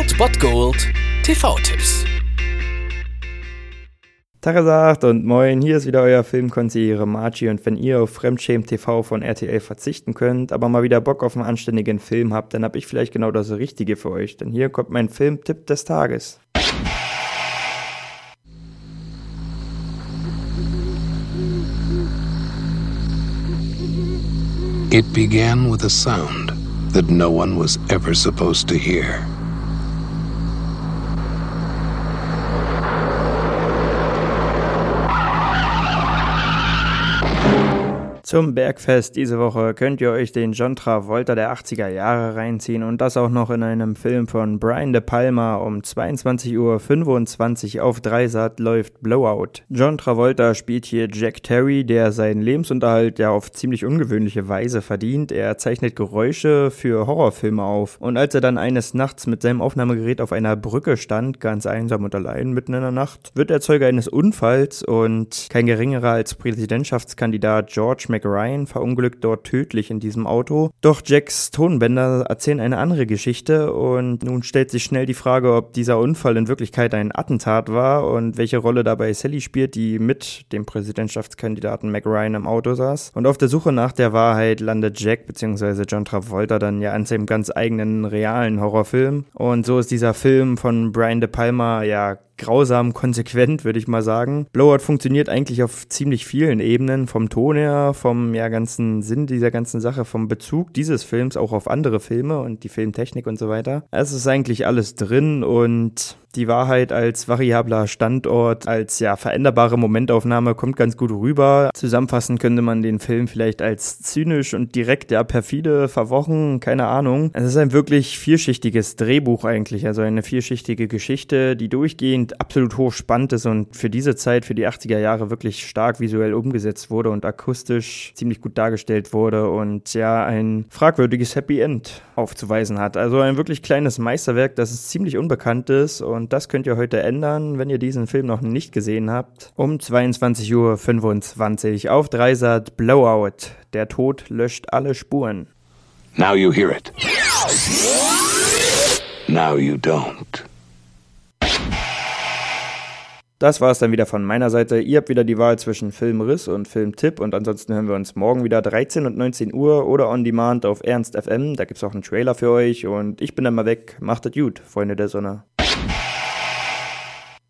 Old Bot Gold TV-Tipps. Tagesagt und moin, hier ist wieder euer Filmkonsigliere Margie und wenn ihr auf Fremdschämen TV von RTL verzichten könnt, aber mal wieder Bock auf einen anständigen Film habt, dann hab ich vielleicht genau das Richtige für euch, denn hier kommt mein Filmtipp des Tages. It began with a sound that no one was ever supposed to hear. Zum Bergfest diese Woche könnt ihr euch den John Travolta der 80er Jahre reinziehen und das auch noch in einem Film von Brian De Palma um 22.25 Uhr auf Dreisat läuft Blowout. John Travolta spielt hier Jack Terry, der seinen Lebensunterhalt ja auf ziemlich ungewöhnliche Weise verdient. Er zeichnet Geräusche für Horrorfilme auf und als er dann eines Nachts mit seinem Aufnahmegerät auf einer Brücke stand, ganz einsam und allein mitten in der Nacht, wird er Zeuge eines Unfalls und kein geringerer als Präsidentschaftskandidat George Ryan verunglückt dort tödlich in diesem Auto. Doch Jacks Tonbänder erzählen eine andere Geschichte und nun stellt sich schnell die Frage, ob dieser Unfall in Wirklichkeit ein Attentat war und welche Rolle dabei Sally spielt, die mit dem Präsidentschaftskandidaten Mac Ryan im Auto saß. Und auf der Suche nach der Wahrheit landet Jack bzw. John Travolta dann ja an seinem ganz eigenen realen Horrorfilm. Und so ist dieser Film von Brian De Palma ja grausam konsequent, würde ich mal sagen. Blowout funktioniert eigentlich auf ziemlich vielen Ebenen, vom Ton her, vom ja, ganzen Sinn dieser ganzen Sache, vom Bezug dieses Films auch auf andere Filme und die Filmtechnik und so weiter. Es ist eigentlich alles drin und die Wahrheit als variabler Standort, als ja veränderbare Momentaufnahme kommt ganz gut rüber. Zusammenfassend könnte man den Film vielleicht als zynisch und direkt ja perfide verwochen, keine Ahnung. Es ist ein wirklich vielschichtiges Drehbuch eigentlich, also eine vielschichtige Geschichte, die durchgehend absolut hochspannend ist und für diese Zeit, für die 80er Jahre wirklich stark visuell umgesetzt wurde und akustisch ziemlich gut dargestellt wurde und ja ein fragwürdiges Happy End aufzuweisen hat. Also ein wirklich kleines Meisterwerk, das ziemlich unbekannt ist und und das könnt ihr heute ändern, wenn ihr diesen Film noch nicht gesehen habt. Um 22.25 Uhr auf Dreisat Blowout. Der Tod löscht alle Spuren. Now you hear it. Now you don't. Das war es dann wieder von meiner Seite. Ihr habt wieder die Wahl zwischen Filmriss und Filmtipp und ansonsten hören wir uns morgen wieder 13 und 19 Uhr oder on demand auf Ernst FM. Da gibt es auch einen Trailer für euch und ich bin dann mal weg. Macht es gut, Freunde der Sonne.